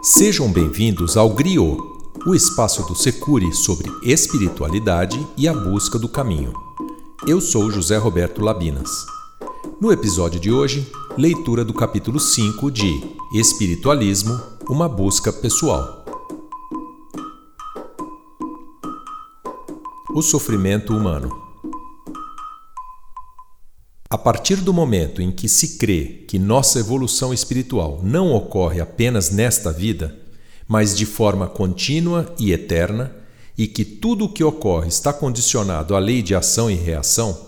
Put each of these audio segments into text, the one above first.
Sejam bem-vindos ao Griot, o espaço do Secure sobre espiritualidade e a busca do caminho. Eu sou José Roberto Labinas. No episódio de hoje, leitura do capítulo 5 de Espiritualismo Uma Busca Pessoal. O sofrimento humano. A partir do momento em que se crê que nossa evolução espiritual não ocorre apenas nesta vida, mas de forma contínua e eterna, e que tudo o que ocorre está condicionado à lei de ação e reação,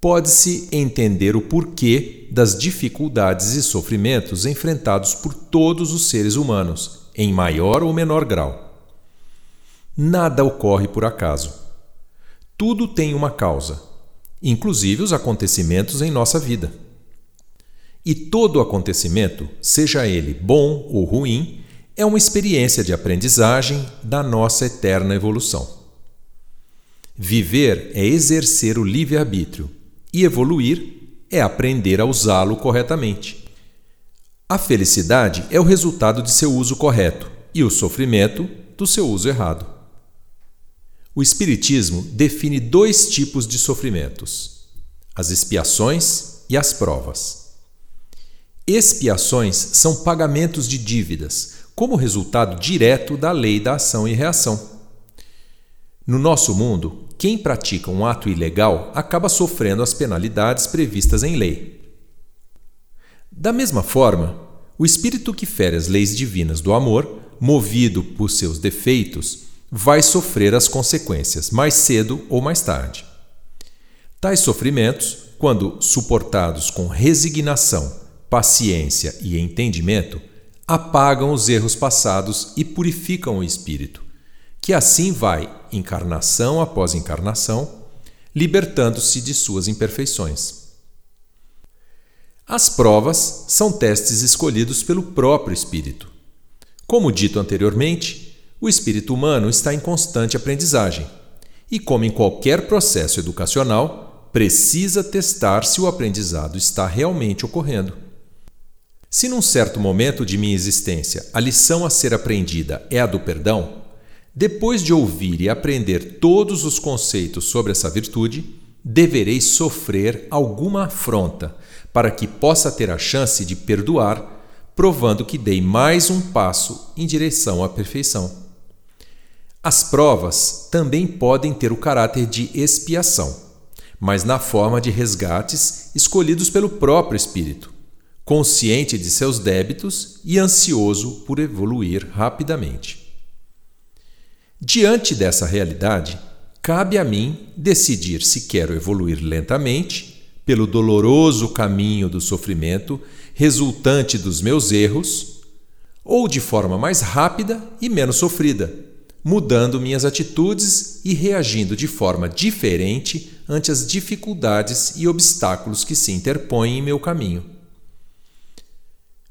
pode-se entender o porquê das dificuldades e sofrimentos enfrentados por todos os seres humanos, em maior ou menor grau. Nada ocorre por acaso. Tudo tem uma causa inclusive os acontecimentos em nossa vida. E todo acontecimento, seja ele bom ou ruim, é uma experiência de aprendizagem da nossa eterna evolução. Viver é exercer o livre-arbítrio e evoluir é aprender a usá-lo corretamente. A felicidade é o resultado de seu uso correto e o sofrimento do seu uso errado. O Espiritismo define dois tipos de sofrimentos: as expiações e as provas. Expiações são pagamentos de dívidas, como resultado direto da lei da ação e reação. No nosso mundo, quem pratica um ato ilegal acaba sofrendo as penalidades previstas em lei. Da mesma forma, o espírito que fere as leis divinas do amor, movido por seus defeitos, vai sofrer as consequências, mais cedo ou mais tarde. Tais sofrimentos, quando suportados com resignação, paciência e entendimento, apagam os erros passados e purificam o espírito, que assim vai, encarnação após encarnação, libertando-se de suas imperfeições. As provas são testes escolhidos pelo próprio espírito. Como dito anteriormente, o espírito humano está em constante aprendizagem e, como em qualquer processo educacional, precisa testar se o aprendizado está realmente ocorrendo. Se num certo momento de minha existência a lição a ser aprendida é a do perdão, depois de ouvir e aprender todos os conceitos sobre essa virtude, deverei sofrer alguma afronta para que possa ter a chance de perdoar, provando que dei mais um passo em direção à perfeição. As provas também podem ter o caráter de expiação, mas na forma de resgates escolhidos pelo próprio espírito, consciente de seus débitos e ansioso por evoluir rapidamente. Diante dessa realidade, cabe a mim decidir se quero evoluir lentamente, pelo doloroso caminho do sofrimento resultante dos meus erros, ou de forma mais rápida e menos sofrida mudando minhas atitudes e reagindo de forma diferente ante as dificuldades e obstáculos que se interpõem em meu caminho.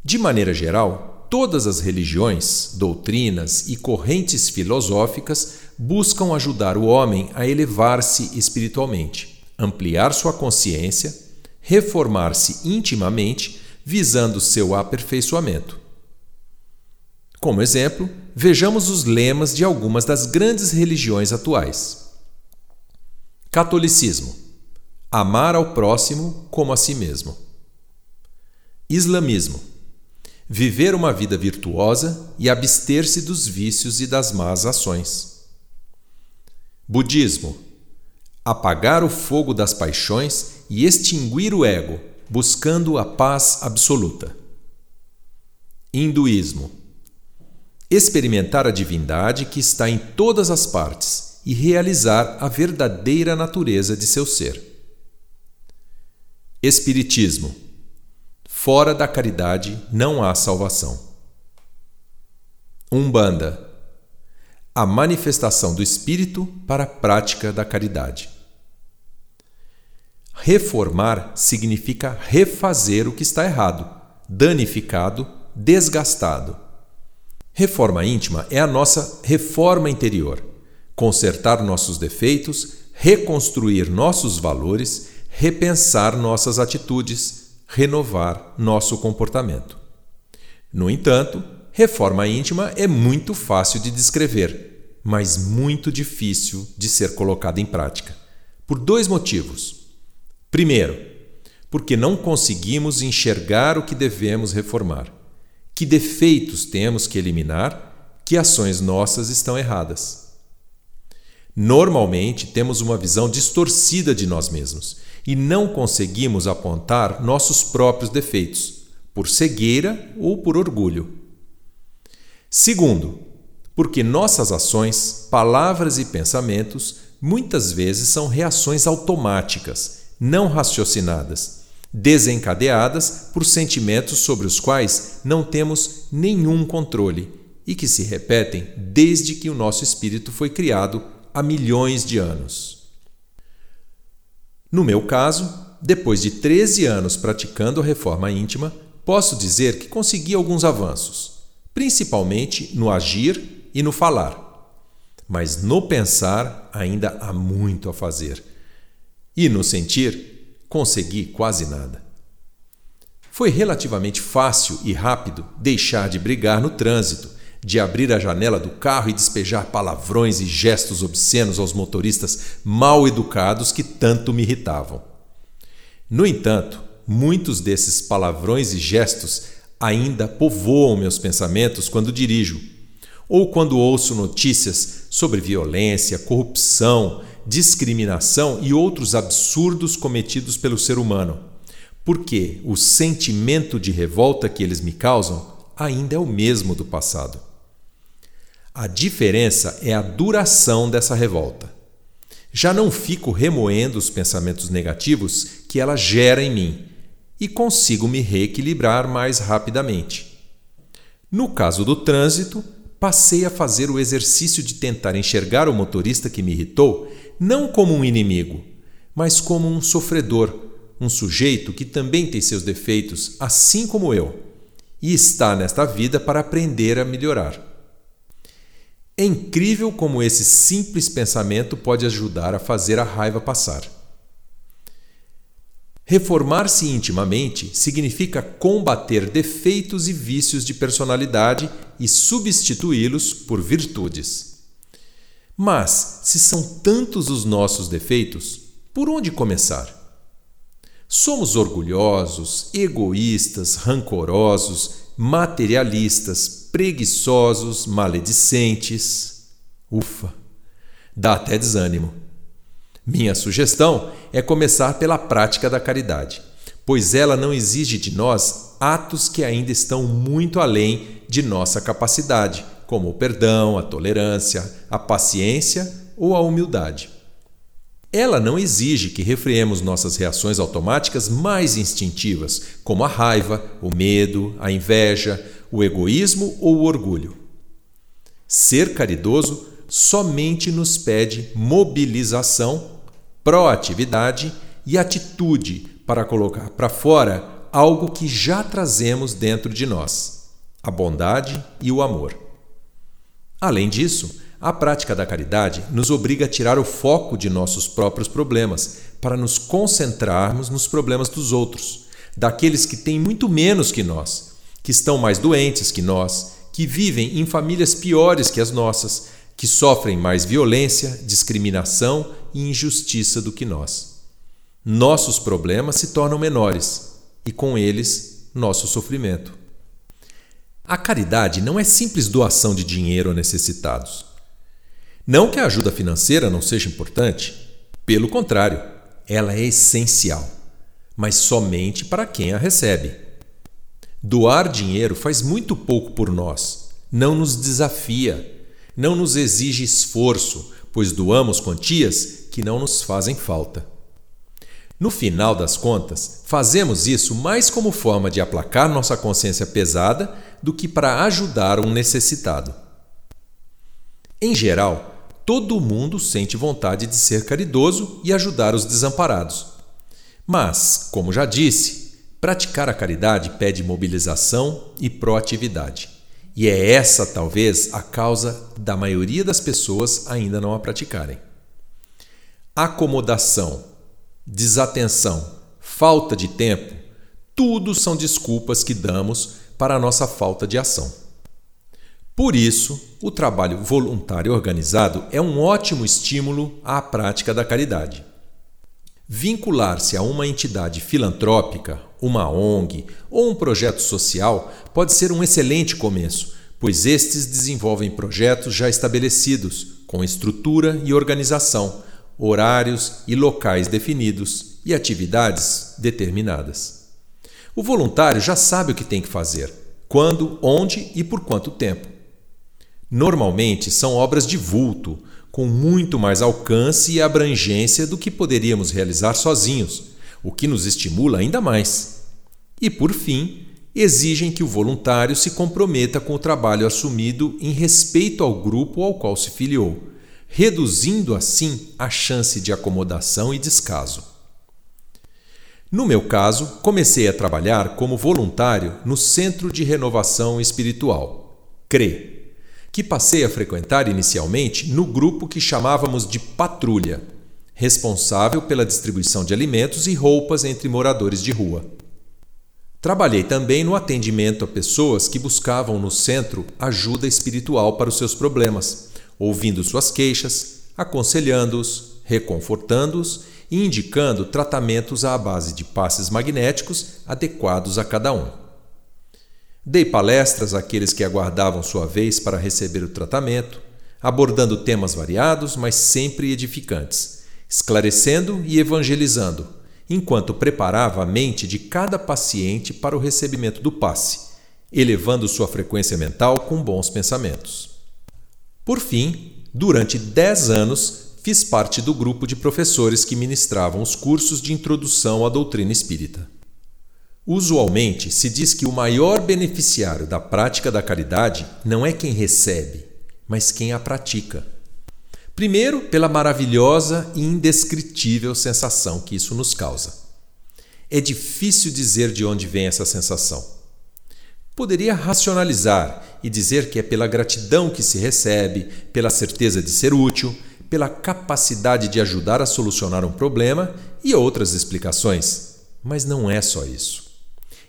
De maneira geral, todas as religiões, doutrinas e correntes filosóficas buscam ajudar o homem a elevar-se espiritualmente, ampliar sua consciência, reformar-se intimamente, visando seu aperfeiçoamento. Como exemplo, vejamos os lemas de algumas das grandes religiões atuais. Catolicismo: amar ao próximo como a si mesmo. Islamismo: viver uma vida virtuosa e abster-se dos vícios e das más ações. Budismo: apagar o fogo das paixões e extinguir o ego, buscando a paz absoluta. Hinduísmo: experimentar a divindade que está em todas as partes e realizar a verdadeira natureza de seu ser. Espiritismo. Fora da caridade não há salvação. Umbanda. A manifestação do espírito para a prática da caridade. Reformar significa refazer o que está errado, danificado, desgastado Reforma íntima é a nossa reforma interior. Consertar nossos defeitos, reconstruir nossos valores, repensar nossas atitudes, renovar nosso comportamento. No entanto, reforma íntima é muito fácil de descrever, mas muito difícil de ser colocada em prática. Por dois motivos. Primeiro, porque não conseguimos enxergar o que devemos reformar, que defeitos temos que eliminar, que ações nossas estão erradas. Normalmente temos uma visão distorcida de nós mesmos e não conseguimos apontar nossos próprios defeitos, por cegueira ou por orgulho. Segundo, porque nossas ações, palavras e pensamentos muitas vezes são reações automáticas, não raciocinadas, desencadeadas por sentimentos sobre os quais não temos nenhum controle e que se repetem desde que o nosso espírito foi criado há milhões de anos. No meu caso, depois de 13 anos praticando a reforma íntima, posso dizer que consegui alguns avanços, principalmente no agir e no falar. Mas no pensar ainda há muito a fazer. E no sentir, consegui quase nada. Foi relativamente fácil e rápido deixar de brigar no trânsito de abrir a janela do carro e despejar palavrões e gestos obscenos aos motoristas mal educados que tanto me irritavam. No entanto, muitos desses palavrões e gestos ainda povoam meus pensamentos quando dirijo, ou quando ouço notícias sobre violência, corrupção, discriminação e outros absurdos cometidos pelo ser humano, porque o sentimento de revolta que eles me causam ainda é o mesmo do passado. A diferença é a duração dessa revolta. Já não fico remoendo os pensamentos negativos que ela gera em mim e consigo me reequilibrar mais rapidamente. No caso do trânsito, passei a fazer o exercício de tentar enxergar o motorista que me irritou não como um inimigo, mas como um sofredor, um sujeito que também tem seus defeitos, assim como eu, e está nesta vida para aprender a melhorar. É incrível como esse simples pensamento pode ajudar a fazer a raiva passar. Reformar-se intimamente significa combater defeitos e vícios de personalidade e substituí-los por virtudes. Mas, se são tantos os nossos defeitos, por onde começar? Somos orgulhosos, egoístas, rancorosos, materialistas, preguiçosos, maledicentes. Ufa! Dá até desânimo. Minha sugestão é começar pela prática da caridade, pois ela não exige de nós atos que ainda estão muito além de nossa capacidade, como o perdão, a tolerância, a paciência ou a humildade. Ela não exige que refreemos nossas reações automáticas mais instintivas, como a raiva, o medo, a inveja, o egoísmo ou o orgulho. Ser caridoso somente nos pede mobilização, proatividade e atitude para colocar para fora algo que já trazemos dentro de nós: a bondade e o amor. Além disso, a prática da caridade nos obriga a tirar o foco de nossos próprios problemas para nos concentrarmos nos problemas dos outros, daqueles que têm muito menos que nós que estão mais doentes que nós, que vivem em famílias piores que as nossas, que sofrem mais violência, discriminação e injustiça do que nós. Nossos problemas se tornam menores e, com eles, nosso sofrimento. A caridade não é simples doação de dinheiro a necessitados. Não que a ajuda financeira não seja importante, pelo contrário, ela é essencial, mas somente para quem a recebe. Doar dinheiro faz muito pouco por nós, não nos desafia, não nos exige esforço, pois doamos quantias que não nos fazem falta. No final das contas, fazemos isso mais como forma de aplacar nossa consciência pesada do que para ajudar um necessitado. Em geral, todo mundo sente vontade de ser caridoso e ajudar os desamparados. Mas, como já disse, Praticar a caridade pede mobilização e proatividade. E é essa, talvez, a causa da maioria das pessoas ainda não a praticarem. Acomodação, desatenção, falta de tempo, tudo são desculpas que damos para a nossa falta de ação. Por isso, o trabalho voluntário organizado é um ótimo estímulo à prática da caridade. Vincular-se a uma entidade filantrópica, uma ONG ou um projeto social pode ser um excelente começo, pois estes desenvolvem projetos já estabelecidos, com estrutura e organização, horários e locais definidos e atividades determinadas. O voluntário já sabe o que tem que fazer, quando, onde e por quanto tempo. Normalmente são obras de vulto, com muito mais alcance e abrangência do que poderíamos realizar sozinhos, o que nos estimula ainda mais. E, por fim, exigem que o voluntário se comprometa com o trabalho assumido em respeito ao grupo ao qual se filiou, reduzindo assim a chance de acomodação e descaso. No meu caso, comecei a trabalhar como voluntário no Centro de Renovação Espiritual, CRE que passei a frequentar inicialmente no grupo que chamávamos de Patrulha, responsável pela distribuição de alimentos e roupas entre moradores de rua. Trabalhei também no atendimento a pessoas que buscavam no centro ajuda espiritual para os seus problemas, ouvindo suas queixas, aconselhando-os, reconfortando-os e indicando tratamentos à base de passes magnéticos adequados a cada um. Dei palestras àqueles que aguardavam sua vez para receber o tratamento, abordando temas variados, mas sempre edificantes, esclarecendo e evangelizando, enquanto preparava a mente de cada paciente para o recebimento do passe, elevando sua frequência mental com bons pensamentos. Por fim, durante dez anos, fiz parte do grupo de professores que ministravam os cursos de introdução à doutrina espírita. Usualmente se diz que o maior beneficiário da prática da caridade não é quem recebe, mas quem a pratica. Primeiro, pela maravilhosa e indescritível sensação que isso nos causa. É difícil dizer de onde vem essa sensação. Poderia racionalizar e dizer que é pela gratidão que se recebe, pela certeza de ser útil, pela capacidade de ajudar a solucionar um problema e outras explicações. Mas não é só isso.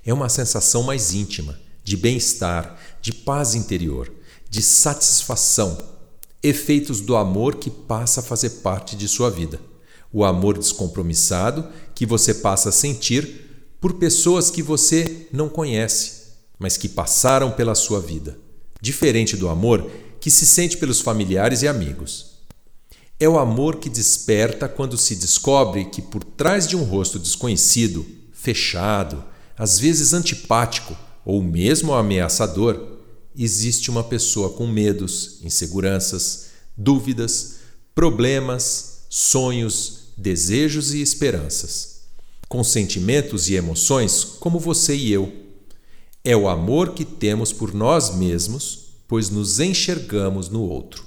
É uma sensação mais íntima, de bem-estar, de paz interior, de satisfação, efeitos do amor que passa a fazer parte de sua vida. O amor descompromissado que você passa a sentir por pessoas que você não conhece, mas que passaram pela sua vida, diferente do amor que se sente pelos familiares e amigos. É o amor que desperta quando se descobre que por trás de um rosto desconhecido, fechado, às vezes antipático ou mesmo ameaçador, existe uma pessoa com medos, inseguranças, dúvidas, problemas, sonhos, desejos e esperanças, com sentimentos e emoções como você e eu. É o amor que temos por nós mesmos, pois nos enxergamos no outro.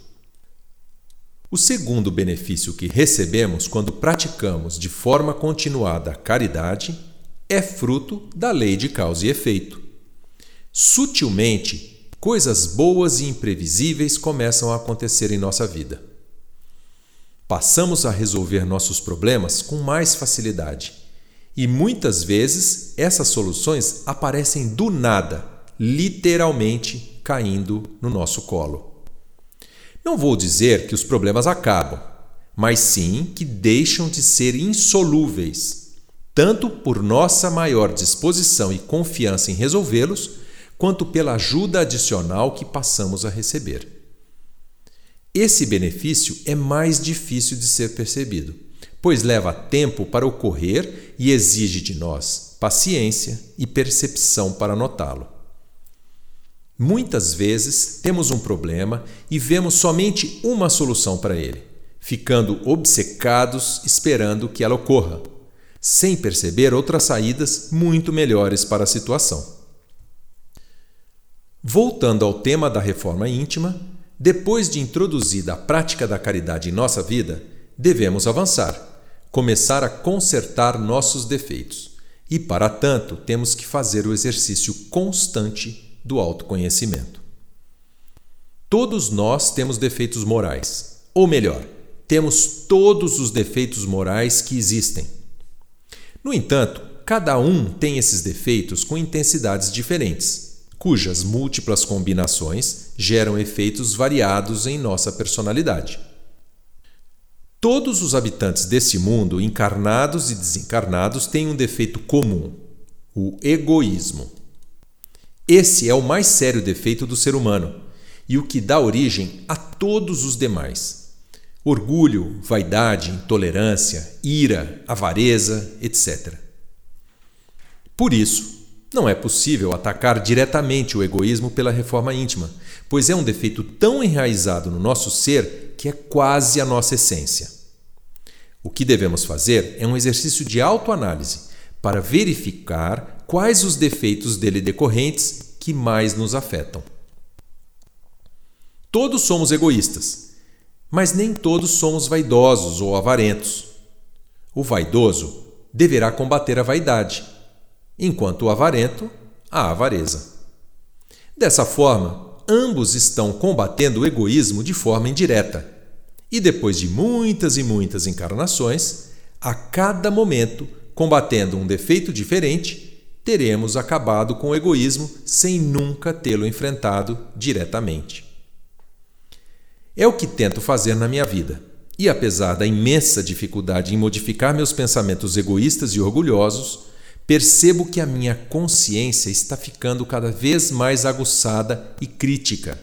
O segundo benefício que recebemos quando praticamos de forma continuada a caridade é fruto da lei de causa e efeito. Sutilmente, coisas boas e imprevisíveis começam a acontecer em nossa vida. Passamos a resolver nossos problemas com mais facilidade. E muitas vezes essas soluções aparecem do nada, literalmente caindo no nosso colo. Não vou dizer que os problemas acabam, mas sim que deixam de ser insolúveis tanto por nossa maior disposição e confiança em resolvê-los, quanto pela ajuda adicional que passamos a receber. Esse benefício é mais difícil de ser percebido, pois leva tempo para ocorrer e exige de nós paciência e percepção para notá-lo. Muitas vezes temos um problema e vemos somente uma solução para ele, ficando obcecados esperando que ela ocorra sem perceber outras saídas muito melhores para a situação. Voltando ao tema da reforma íntima, depois de introduzida a prática da caridade em nossa vida, devemos avançar, começar a consertar nossos defeitos. E, para tanto, temos que fazer o exercício constante do autoconhecimento. Todos nós temos defeitos morais, ou melhor, temos todos os defeitos morais que existem. No entanto, cada um tem esses defeitos com intensidades diferentes. cujas múltiplas combinações geram efeitos variados em nossa personalidade. Todos os habitantes desse mundo, encarnados e desencarnados, têm um defeito comum: o egoísmo. Esse é o mais sério defeito do ser humano e o que dá origem a todos os demais: orgulho, vaidade, intolerância, ira, avareza, etc. Por isso, não é possível atacar diretamente o egoísmo pela reforma íntima, pois é um defeito tão enraizado no nosso ser que é quase a nossa essência. O que devemos fazer é um exercício de autoanálise para verificar quais os defeitos dele decorrentes que mais nos afetam. Todos somos egoístas, mas nem todos somos vaidosos ou avarentos. O vaidoso deverá combater a vaidade, enquanto o avarento a avareza. Dessa forma, ambos estão combatendo o egoísmo de forma indireta e depois de muitas e muitas encarnações, a cada momento, combatendo um defeito diferente, teremos acabado com o egoísmo sem nunca tê-lo enfrentado diretamente. É o que tento fazer na minha vida. E apesar da imensa dificuldade em modificar meus pensamentos egoístas e orgulhosos, percebo que a minha consciência está ficando cada vez mais aguçada e crítica,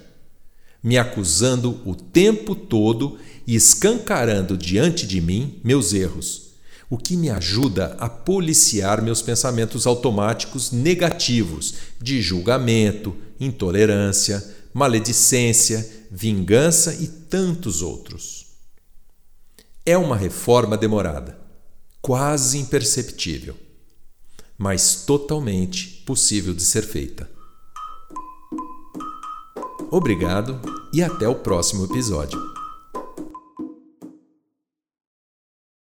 me acusando o tempo todo e escancarando diante de mim meus erros, o que me ajuda a policiar meus pensamentos automáticos negativos de julgamento, intolerância, maledicência, vingança e tantos outros. É uma reforma demorada, quase imperceptível, mas totalmente possível de ser feita. Obrigado e até o próximo episódio.